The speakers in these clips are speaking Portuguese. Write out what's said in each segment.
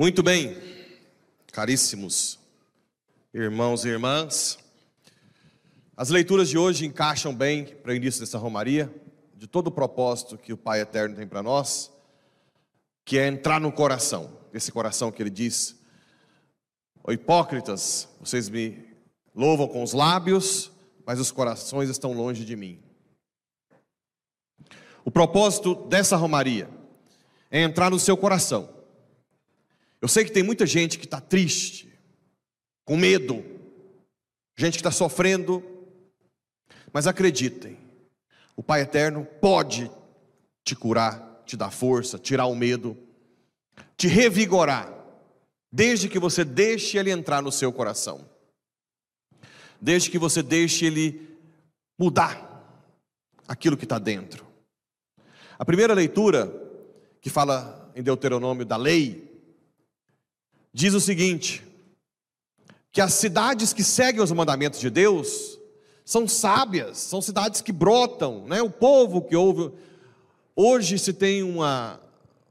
Muito bem, caríssimos irmãos e irmãs, as leituras de hoje encaixam bem para o início dessa romaria, de todo o propósito que o Pai Eterno tem para nós, que é entrar no coração, esse coração que ele diz: "Ó hipócritas, vocês me louvam com os lábios, mas os corações estão longe de mim." O propósito dessa romaria é entrar no seu coração. Eu sei que tem muita gente que está triste, com medo, gente que está sofrendo, mas acreditem, o Pai Eterno pode te curar, te dar força, tirar o medo, te revigorar, desde que você deixe Ele entrar no seu coração, desde que você deixe Ele mudar aquilo que está dentro. A primeira leitura, que fala em Deuteronômio da lei, diz o seguinte: que as cidades que seguem os mandamentos de Deus são sábias, são cidades que brotam, né? O povo que ouve. Hoje se tem uma,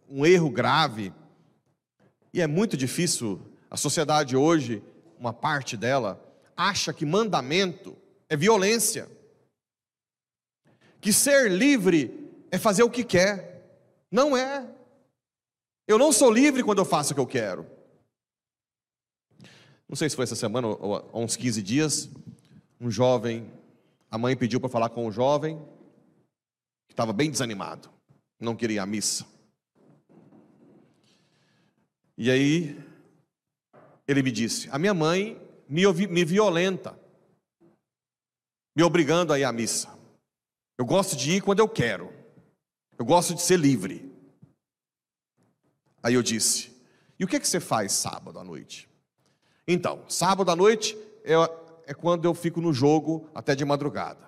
um erro grave, e é muito difícil, a sociedade hoje, uma parte dela, acha que mandamento é violência, que ser livre é fazer o que quer. Não é. Eu não sou livre quando eu faço o que eu quero. Não sei se foi essa semana ou há uns 15 dias, um jovem, a mãe pediu para falar com um jovem que estava bem desanimado, não queria a missa. E aí ele me disse: A minha mãe me, me violenta, me obrigando a ir à missa. Eu gosto de ir quando eu quero. Eu gosto de ser livre. Aí eu disse: E o que, é que você faz sábado à noite? Então, sábado à noite é, quando eu fico no jogo até de madrugada.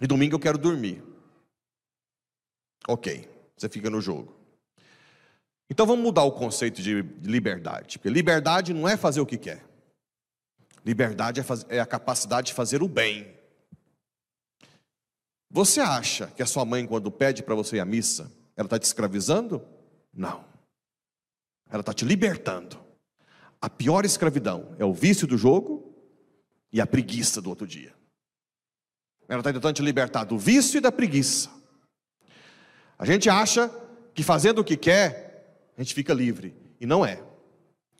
E domingo eu quero dormir. Ok, você fica no jogo. Então vamos mudar o conceito de liberdade. Porque liberdade não é fazer o que quer. Liberdade é, fazer, é a capacidade de fazer o bem. Você acha que a sua mãe, quando pede para você ir à missa, ela está te escravizando? Não. Ela está te libertando. A pior escravidão é o vício do jogo e a preguiça do outro dia. Ela está tentando te libertar do vício e da preguiça. A gente acha que fazendo o que quer, a gente fica livre. E não é.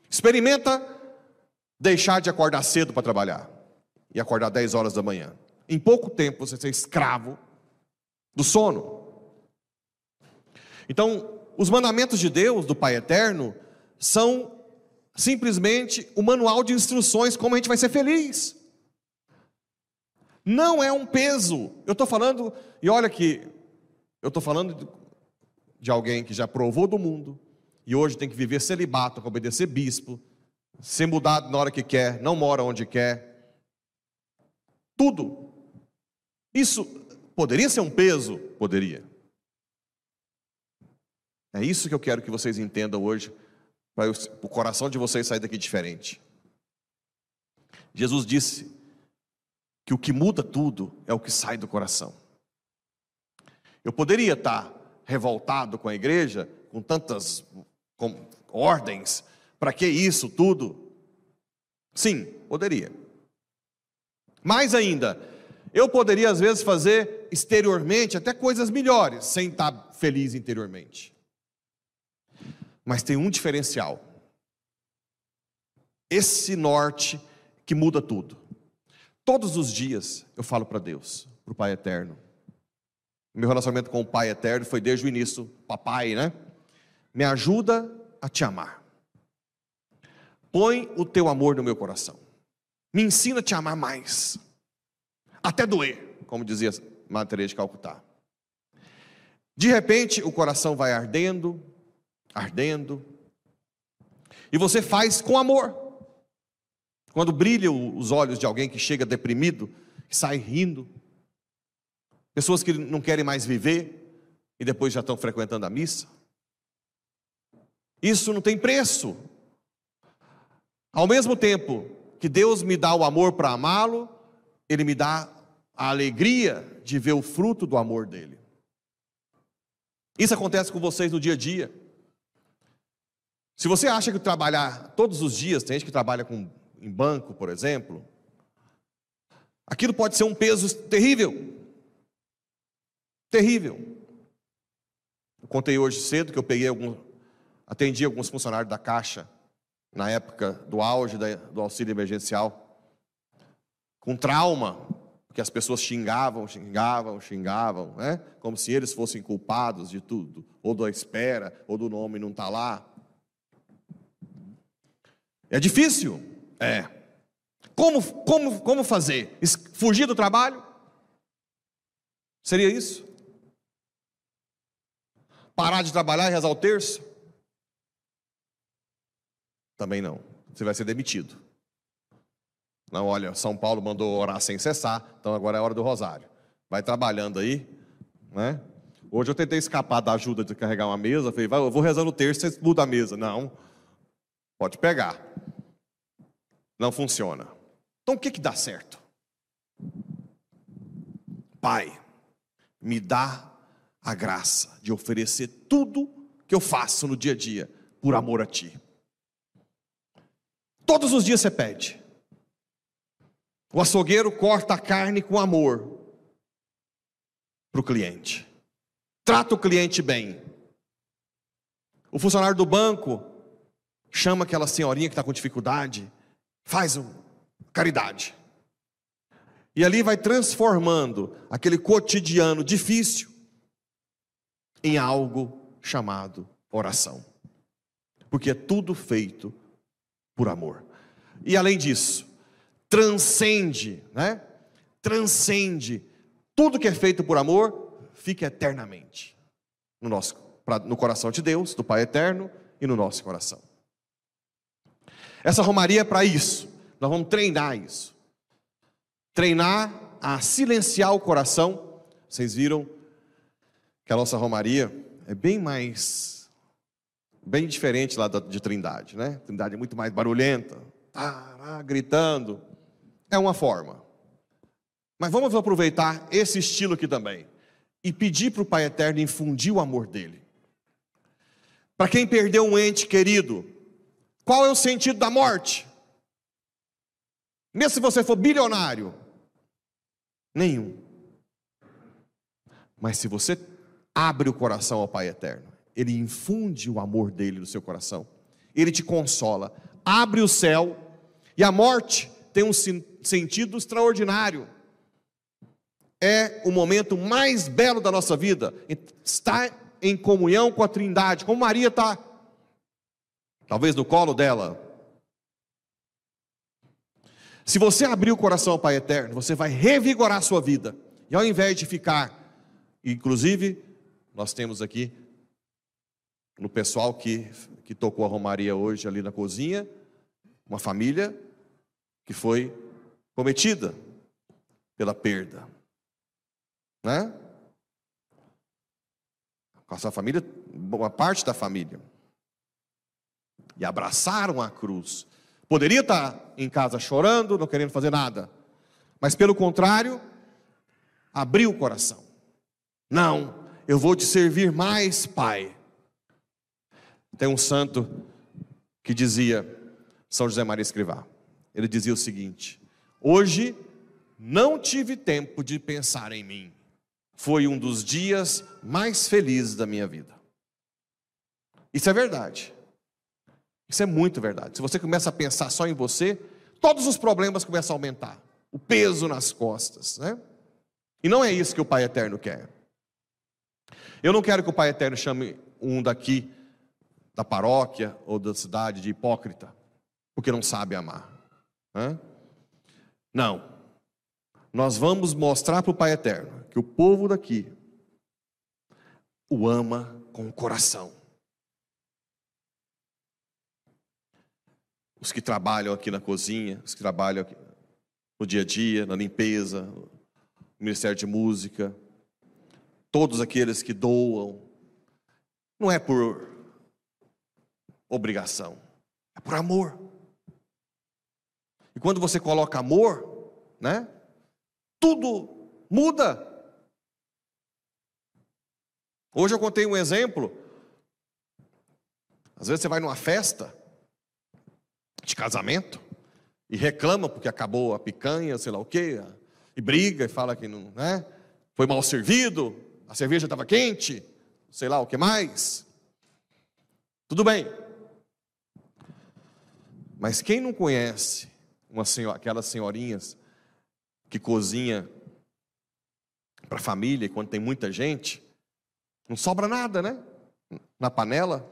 Experimenta deixar de acordar cedo para trabalhar e acordar 10 horas da manhã. Em pouco tempo você ser escravo do sono. Então, os mandamentos de Deus, do Pai Eterno, são simplesmente o manual de instruções como a gente vai ser feliz. Não é um peso. Eu estou falando, e olha que eu estou falando de alguém que já provou do mundo e hoje tem que viver celibato, obedecer bispo, ser mudado na hora que quer, não mora onde quer. Tudo. Isso poderia ser um peso? Poderia. É isso que eu quero que vocês entendam hoje, para o coração de vocês sair daqui diferente. Jesus disse que o que muda tudo é o que sai do coração. Eu poderia estar revoltado com a igreja, com tantas com ordens, para que isso tudo? Sim, poderia. Mais ainda, eu poderia, às vezes, fazer exteriormente até coisas melhores, sem estar feliz interiormente. Mas tem um diferencial. Esse norte que muda tudo. Todos os dias eu falo para Deus, para o Pai Eterno. Meu relacionamento com o Pai Eterno foi desde o início, papai, né? Me ajuda a te amar. Põe o teu amor no meu coração. Me ensina a te amar mais até doer, como dizia Teresa de Calcutá. De repente, o coração vai ardendo, ardendo, e você faz com amor. Quando brilham os olhos de alguém que chega deprimido, que sai rindo, pessoas que não querem mais viver e depois já estão frequentando a missa. Isso não tem preço. Ao mesmo tempo que Deus me dá o amor para amá-lo, Ele me dá a alegria de ver o fruto do amor dele. Isso acontece com vocês no dia a dia. Se você acha que trabalhar todos os dias, tem gente que trabalha com, em banco, por exemplo, aquilo pode ser um peso terrível. Terrível. Eu contei hoje cedo que eu peguei algum, atendi alguns funcionários da Caixa na época do auge do auxílio emergencial, com trauma, porque as pessoas xingavam, xingavam, xingavam, né? como se eles fossem culpados de tudo, ou da espera, ou do nome não está lá. É difícil? É. Como, como, como fazer? Fugir do trabalho? Seria isso? Parar de trabalhar e rezar o terço? Também não. Você vai ser demitido. Não, olha, São Paulo mandou orar sem cessar, então agora é a hora do rosário. Vai trabalhando aí, né? Hoje eu tentei escapar da ajuda de carregar uma mesa, falei, vai, eu vou rezando o terço, você muda a mesa. Não, pode pegar. Não funciona. Então o que que dá certo? Pai, me dá a graça de oferecer tudo que eu faço no dia a dia por amor a Ti. Todos os dias você pede. O açougueiro corta a carne com amor para o cliente. Trata o cliente bem. O funcionário do banco chama aquela senhorinha que está com dificuldade, faz caridade. E ali vai transformando aquele cotidiano difícil em algo chamado oração. Porque é tudo feito por amor. E além disso, transcende, né? Transcende tudo que é feito por amor, fica eternamente no nosso no coração de Deus, do Pai eterno e no nosso coração. Essa romaria é para isso. Nós vamos treinar isso. Treinar a silenciar o coração. Vocês viram que a nossa romaria é bem mais bem diferente lá de Trindade, né? Trindade é muito mais barulhenta, gritando. É uma forma. Mas vamos aproveitar esse estilo aqui também e pedir para o Pai Eterno infundir o amor dele. Para quem perdeu um ente querido, qual é o sentido da morte? Mesmo se você for bilionário, nenhum. Mas se você abre o coração ao Pai Eterno, ele infunde o amor dele no seu coração, ele te consola, abre o céu, e a morte tem um sentido extraordinário. É o momento mais belo da nossa vida, estar em comunhão com a Trindade, como Maria está, talvez no colo dela. Se você abrir o coração ao Pai Eterno, você vai revigorar a sua vida, e ao invés de ficar, inclusive, nós temos aqui no pessoal que, que tocou a Romaria hoje ali na cozinha, uma família que foi cometida pela perda. Né? Com a sua família, uma parte da família. E abraçaram a cruz. Poderia estar em casa chorando, não querendo fazer nada. Mas pelo contrário, abriu o coração. Não, eu vou te servir mais, Pai tem um santo que dizia, São José Maria Escrivá, ele dizia o seguinte: Hoje não tive tempo de pensar em mim, foi um dos dias mais felizes da minha vida. Isso é verdade. Isso é muito verdade. Se você começa a pensar só em você, todos os problemas começam a aumentar. O peso nas costas, né? E não é isso que o Pai Eterno quer. Eu não quero que o Pai Eterno chame um daqui da paróquia ou da cidade de hipócrita, porque não sabe amar. Hã? Não. Nós vamos mostrar para o Pai Eterno que o povo daqui o ama com o coração. Os que trabalham aqui na cozinha, os que trabalham no dia a dia, na limpeza, no Ministério de Música, todos aqueles que doam, não é por obrigação, é por amor. E quando você coloca amor, né? Tudo muda. Hoje eu contei um exemplo. Às vezes você vai numa festa de casamento e reclama porque acabou a picanha, sei lá o quê, e briga e fala que não, né? Foi mal servido, a cerveja estava quente, sei lá o que mais. Tudo bem. Mas quem não conhece uma senhora, aquelas senhorinhas que cozinha para a família quando tem muita gente, não sobra nada, né? Na panela.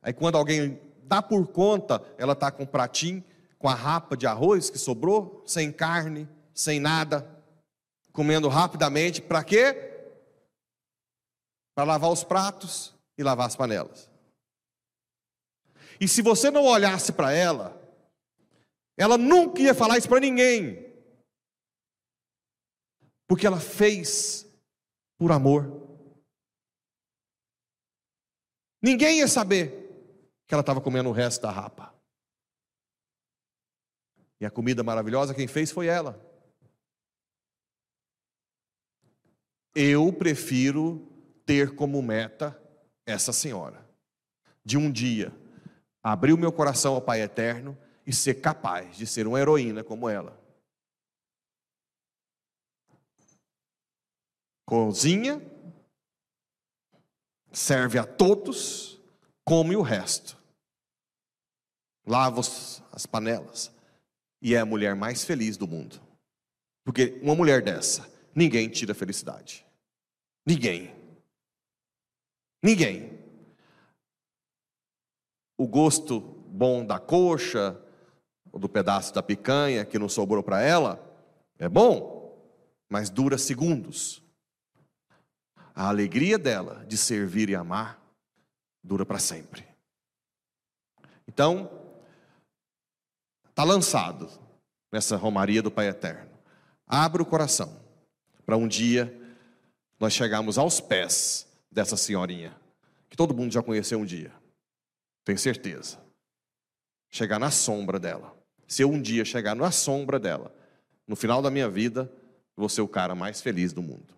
Aí quando alguém dá por conta, ela está com um pratinho, com a rapa de arroz que sobrou, sem carne, sem nada, comendo rapidamente, para quê? Para lavar os pratos e lavar as panelas. E se você não olhasse para ela, ela nunca ia falar isso para ninguém. Porque ela fez por amor. Ninguém ia saber que ela estava comendo o resto da rapa. E a comida maravilhosa, quem fez foi ela. Eu prefiro ter como meta essa senhora, de um dia abrir o meu coração ao Pai Eterno e ser capaz de ser uma heroína como ela. Cozinha, serve a todos, come o resto. Lava as panelas. E é a mulher mais feliz do mundo. Porque uma mulher dessa, ninguém tira felicidade. Ninguém. Ninguém. O gosto bom da coxa, ou do pedaço da picanha que não sobrou para ela, é bom, mas dura segundos. A alegria dela de servir e amar dura para sempre. Então, está lançado nessa romaria do Pai Eterno. Abra o coração para um dia nós chegarmos aos pés dessa senhorinha, que todo mundo já conheceu um dia, tenho certeza. Chegar na sombra dela. Se eu um dia chegar na sombra dela, no final da minha vida, vou ser o cara mais feliz do mundo.